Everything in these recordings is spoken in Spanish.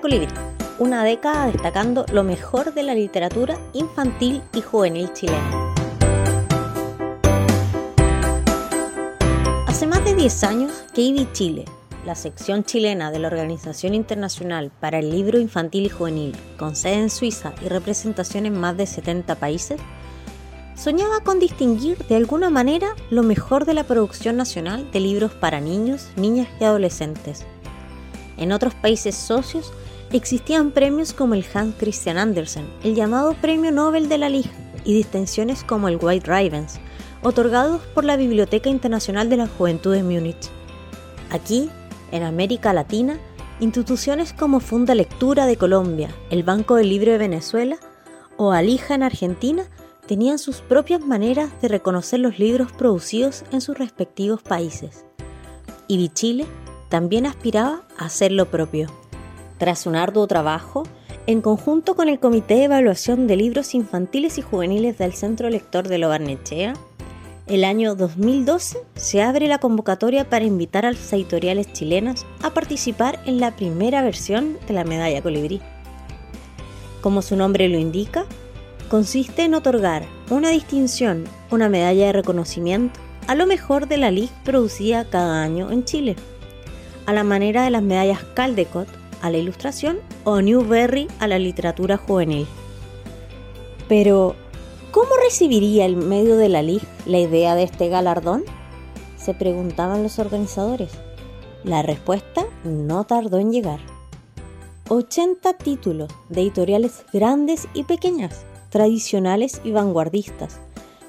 Colibrí, una década destacando lo mejor de la literatura infantil y juvenil chilena. Hace más de 10 años que Chile, la sección chilena de la Organización Internacional para el Libro Infantil y Juvenil, con sede en Suiza y representación en más de 70 países, soñaba con distinguir de alguna manera lo mejor de la producción nacional de libros para niños, niñas y adolescentes en otros países socios existían premios como el Hans Christian Andersen, el llamado Premio Nobel de la Liga, y distinciones como el White Ravens, otorgados por la Biblioteca Internacional de la Juventud de Múnich. Aquí, en América Latina, instituciones como Funda Lectura de Colombia, el Banco del Libro de Venezuela o Alija en Argentina tenían sus propias maneras de reconocer los libros producidos en sus respectivos países. Y Chile también aspiraba a hacer lo propio. Tras un arduo trabajo, en conjunto con el Comité de Evaluación de Libros Infantiles y Juveniles del Centro Lector de Lobarnechea, el año 2012 se abre la convocatoria para invitar a las editoriales chilenas a participar en la primera versión de la Medalla Colibrí. Como su nombre lo indica, consiste en otorgar una distinción, una medalla de reconocimiento a lo mejor de la LIG producida cada año en Chile a la manera de las medallas Caldecott a la ilustración o Newberry a la literatura juvenil. Pero, ¿cómo recibiría el medio de la LIG la idea de este galardón? Se preguntaban los organizadores. La respuesta no tardó en llegar. 80 títulos de editoriales grandes y pequeñas, tradicionales y vanguardistas,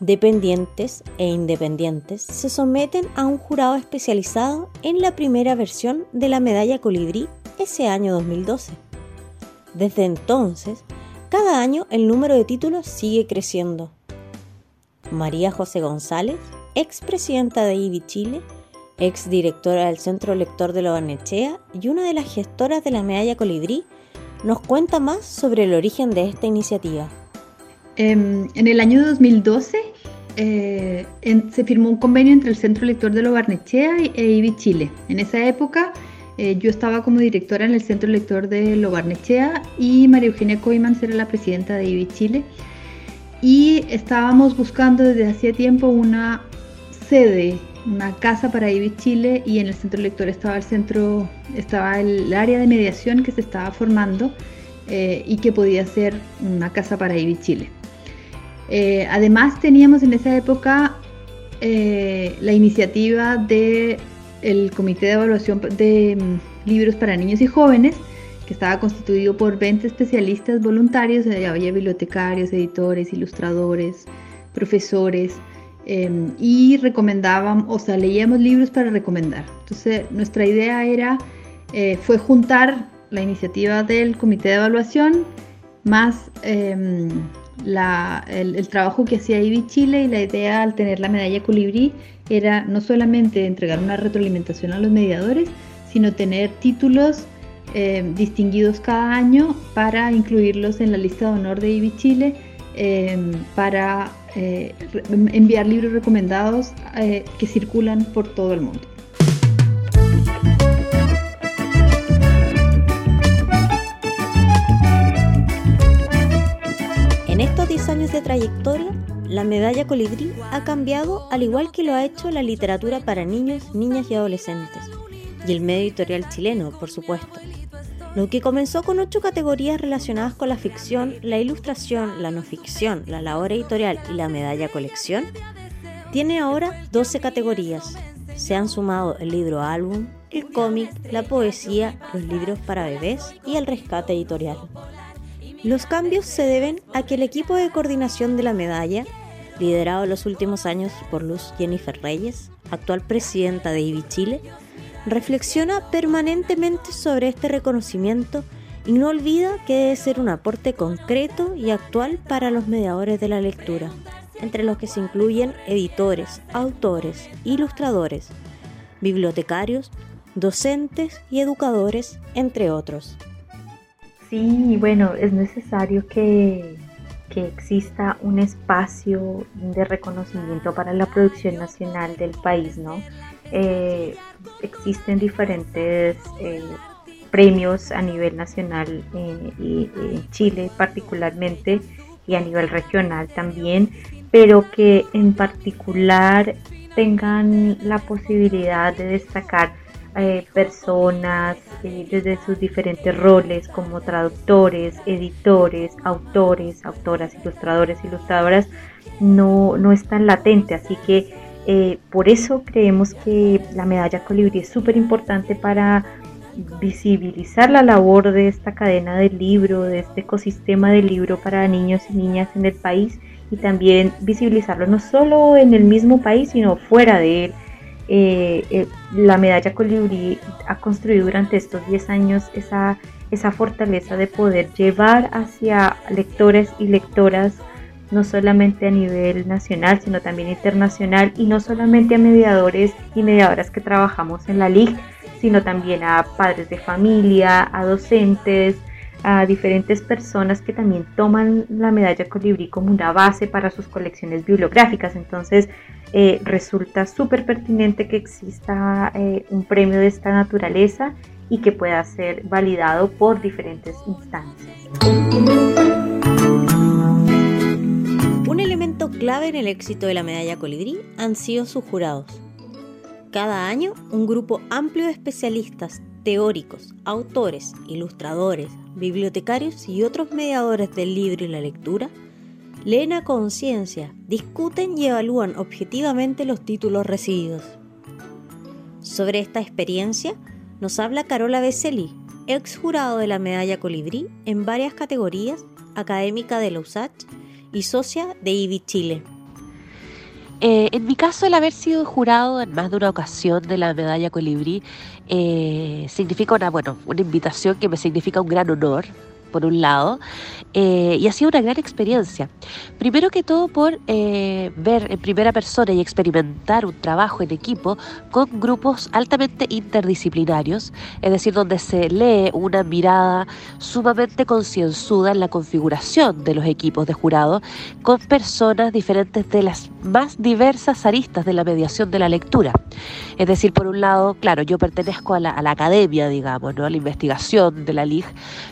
dependientes e independientes se someten a un jurado especializado en la primera versión de la medalla colibrí ese año 2012. Desde entonces, cada año el número de títulos sigue creciendo. María José González, expresidenta de IBI Chile, ex directora del Centro Lector de Lobarnechea y una de las gestoras de la medalla colibrí, nos cuenta más sobre el origen de esta iniciativa. Em, en el año 2012 eh, se firmó un convenio entre el Centro Lector de Lo Barnechea e IBI Chile. En esa época eh, yo estaba como directora en el Centro Lector de Lo Barnechea y María Eugenia Coimans era la presidenta de IBI Chile. Y estábamos buscando desde hacía tiempo una sede, una casa para IBI Chile y en el Centro Lector estaba el centro, estaba el área de mediación que se estaba formando eh, y que podía ser una casa para IBI Chile. Eh, además teníamos en esa época eh, la iniciativa del el Comité de Evaluación de mm, Libros para Niños y Jóvenes, que estaba constituido por 20 especialistas voluntarios, había bibliotecarios, editores, ilustradores, profesores, em, y recomendábamos, o sea, leíamos libros para recomendar. Entonces, nuestra idea era, eh, fue juntar la iniciativa del Comité de Evaluación más em, el, trabajo que hacía IBI Chile y la idea al tener la medalla colibrí era no solamente entregar una retroalimentación a los mediadores, sino tener títulos eh, distinguidos cada año para incluirlos en la lista de honor de IBI Chile, em, para eh, enviar libros recomendados eh, que circulan por todo el mundo. Años de trayectoria, la medalla colibrí ha cambiado al igual que lo ha hecho la literatura para niños, niñas y adolescentes, y el medio editorial chileno, por supuesto. Lo que comenzó con ocho categorías relacionadas con la ficción, la ilustración, la no ficción, la labor editorial y la medalla colección, tiene ahora 12 categorías. Se han sumado el libro álbum, el cómic, la poesía, los libros para bebés y el rescate editorial. Los cambios se deben a que el equipo de coordinación de la medalla, liderado en los últimos años por Luz Jennifer Reyes, actual presidenta de IBI Chile, reflexiona permanentemente sobre este reconocimiento y no olvida que debe ser un aporte concreto y actual para los mediadores de la lectura, entre los que se incluyen editores, autores, ilustradores, bibliotecarios, docentes y educadores, entre otros. Sí, bueno, es necesario que, exista un espacio de reconocimiento para la producción nacional del país, ¿no? Eh, existen diferentes eh, premios a nivel nacional eh, y en Chile particularmente y a nivel regional también, pero que en particular tengan la posibilidad de destacar eh, personas desde sus diferentes roles como traductores, editores, autores, autoras, ilustradores, ilustradoras, no, no es tan latente. Así que eh, por eso creemos que la medalla colibrí es súper importante para visibilizar la labor de esta cadena del libro, de este ecosistema del libro para niños y niñas en el país y también visibilizarlo no solo en el mismo país, sino fuera de él. Eh, eh, la medalla Colibrí ha construido durante estos 10 años esa, esa fortaleza de poder llevar hacia lectores y lectoras no solamente a nivel nacional, sino también internacional, y no solamente a mediadores y mediadoras que trabajamos en la LIG, sino también a padres de familia, a docentes, a diferentes personas que también toman la medalla colibrí como una base para sus colecciones bibliográficas. Entonces eh, resulta súper pertinente que exista eh, un premio de esta naturaleza y que pueda ser validado por diferentes instancias. Un elemento clave en el éxito de la medalla colibrí han sido sus jurados. Cada año, un grupo amplio de especialistas teóricos, autores, ilustradores, bibliotecarios y otros mediadores del libro y la lectura leen a conciencia, discuten y evalúan objetivamente los títulos recibidos. Sobre esta experiencia nos habla Carola Becelli, ex jurado de la medalla Colibrí en varias categorías, académica de la USACH y socia de IBI Chile. Eh, en mi caso, el haber sido jurado en más de una ocasión de la medalla Colibrí eh, significa una, bueno, una invitación que me significa un gran honor por un lado, eh, y ha sido una gran experiencia. Primero que todo por eh, ver en primera persona y experimentar un trabajo en equipo con grupos altamente interdisciplinarios, es decir, donde se lee una mirada sumamente concienzuda en la configuración de los equipos de jurado, con personas diferentes de las más diversas aristas de la mediación de la lectura. Es decir, por un lado, claro, yo pertenezco a la, academia, digamos, ¿no? a la investigación de la LIG,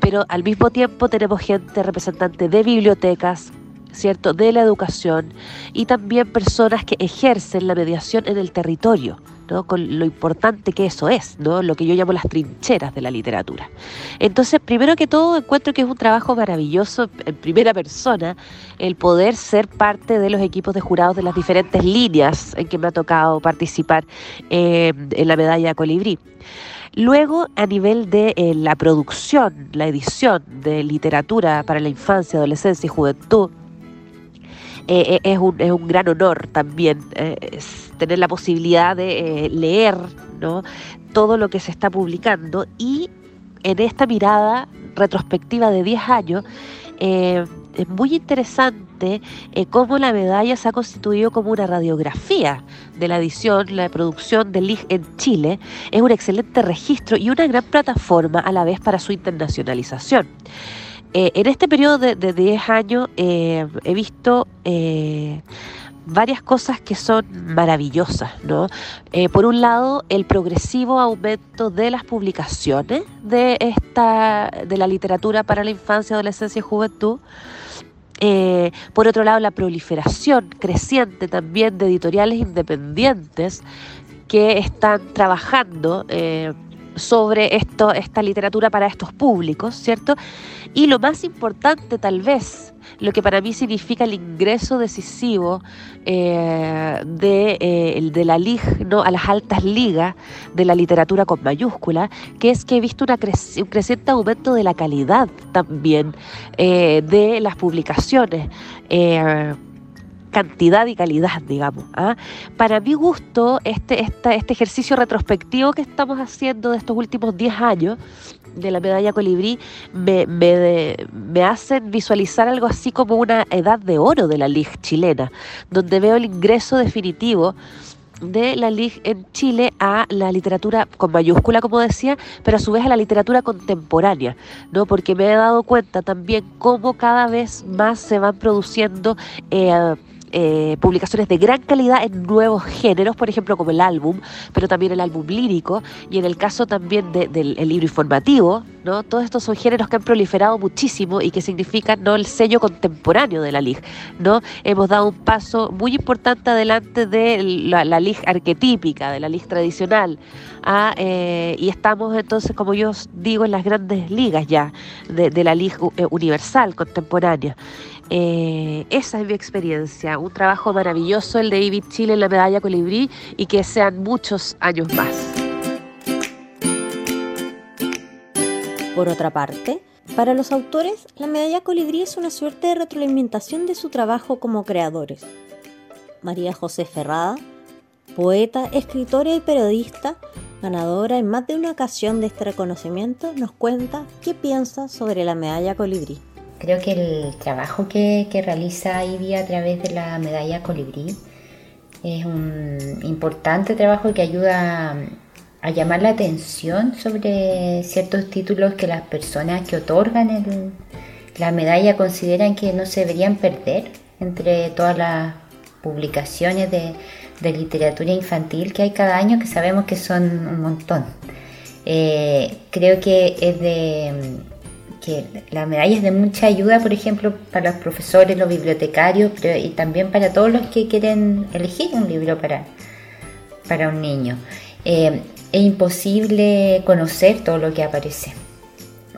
pero al mismo tiempo tenemos gente representante de bibliotecas, ¿cierto? De la educación y también personas que ejercen la mediación en el territorio, Con lo importante que eso es. Lo que yo llamo las trincheras de la literatura. Entonces, primero que todo, encuentro que es un trabajo maravilloso en primera persona el poder ser parte de los equipos de jurados de las diferentes líneas en que me ha tocado participar eh, en la medalla Colibrí. Luego, a nivel de eh, la producción, la edición de literatura para la infancia, adolescencia y juventud, eh, eh, es, un, es, un, gran honor también tener la posibilidad de leer ¿no? todo lo que se está publicando y en esta mirada retrospectiva de 10 años, es muy interesante eh, cómo la medalla se ha constituido como una radiografía de la edición, la producción del LIG en Chile. Es un excelente registro y una gran plataforma a la vez para su internacionalización. Eh, en este periodo de, 10 años eh, he visto varias cosas que son maravillosas, ¿no? por un lado, el progresivo aumento de las publicaciones de esta de la literatura para la infancia, adolescencia y juventud. Eh, por otro lado, la proliferación creciente también de editoriales independientes que están trabajando eh, sobre esto, esta literatura para estos públicos, ¿cierto? Y lo más importante tal vez, lo que para mí significa el ingreso decisivo eh, de, eh, de, la LIG ¿no? a las altas ligas de la literatura con mayúscula, que es que he visto una un creciente aumento de la calidad también eh, de las publicaciones cantidad y calidad, digamos. ¿ah? Para mi gusto, este, este ejercicio retrospectivo que estamos haciendo de estos últimos 10 años, de la medalla colibrí me, me, me, hacen visualizar algo así como una edad de oro de la Liga chilena, donde veo el ingreso definitivo de la LIG en Chile a la literatura con mayúscula, como decía, pero a su vez a la literatura contemporánea, ¿no? Porque me he dado cuenta también cómo cada vez más se van produciendo eh, eh, publicaciones de gran calidad en nuevos géneros, por ejemplo como el álbum, pero también el álbum lírico y en el caso también del libro informativo, ¿no? Todos estos son géneros que han proliferado muchísimo y que significan ¿no? el sello contemporáneo de la LIG, ¿no? Hemos dado un paso muy importante adelante de la, la LIG arquetípica, de la LIG tradicional, eh, y estamos entonces, como yo digo, en las grandes ligas ya de, de la LIG eh, universal contemporánea. Eh, esa es mi experiencia, un trabajo maravilloso el de David Chile en la medalla colibrí y que sean muchos años más. Por otra parte, para los autores, la medalla colibrí es una suerte de retroalimentación de su trabajo como creadores. María José Ferrada, poeta, escritora y periodista, ganadora en más de una ocasión de este reconocimiento, nos cuenta qué piensa sobre la medalla colibrí. Creo que el trabajo que, realiza Ivy a través de la medalla colibrí es un importante trabajo que ayuda a, llamar la atención sobre ciertos títulos que las personas que otorgan la medalla consideran que no se deberían perder entre todas las publicaciones de, literatura infantil que hay cada año, que sabemos que son un montón. Eh, creo que es de la medalla es de mucha ayuda, por ejemplo, para los profesores, los bibliotecarios, pero y también para todos los que quieren elegir un libro para, para un niño. Eh, es imposible conocer todo lo que aparece,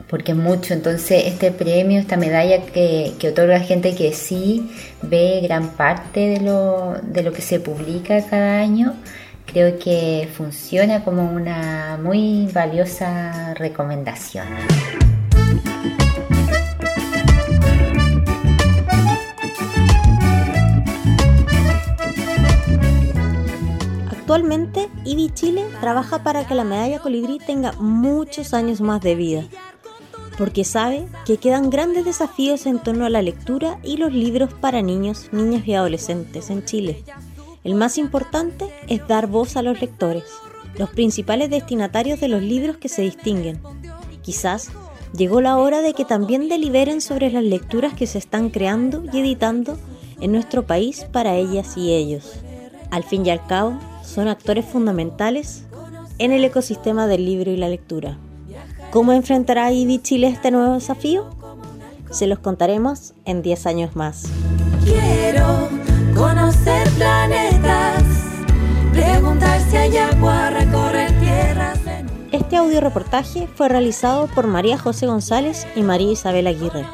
porque es mucho. Entonces, este premio, esta medalla que, que otorga gente que sí ve gran parte de lo, de lo que se publica cada año, creo que funciona como una muy valiosa recomendación. Actualmente, IBI Chile trabaja para que la medalla colibrí tenga muchos años más de vida, porque sabe que quedan grandes desafíos en torno a la lectura y los libros para niños, niñas y adolescentes en Chile. El más importante es dar voz a los lectores, los principales destinatarios de los libros que se distinguen. Quizás llegó la hora de que también deliberen sobre las lecturas que se están creando y editando en nuestro país para ellas y ellos. Al fin y al cabo, son actores fundamentales en el ecosistema del libro y la lectura. ¿Cómo enfrentará IBI Chile este nuevo desafío? Se los contaremos en 10 años más. Quiero conocer planetas, preguntar si hay agua, recorrer tierras. Este audio reportaje fue realizado por María José González y María Isabel Aguirre.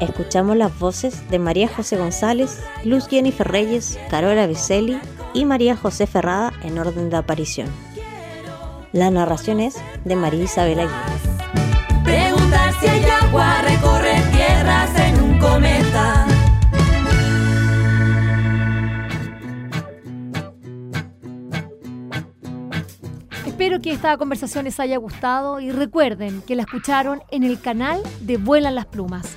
Escuchamos las voces de María José González, Luz Jennifer Reyes, Carola Vicelli y María José Ferrada en orden de aparición. La narración es de María Isabel Aguirre. Preguntar si hay agua, recorrer tierras en un cometa. Espero que esta conversación les haya gustado y recuerden que la escucharon en el canal de Vuelan las Plumas.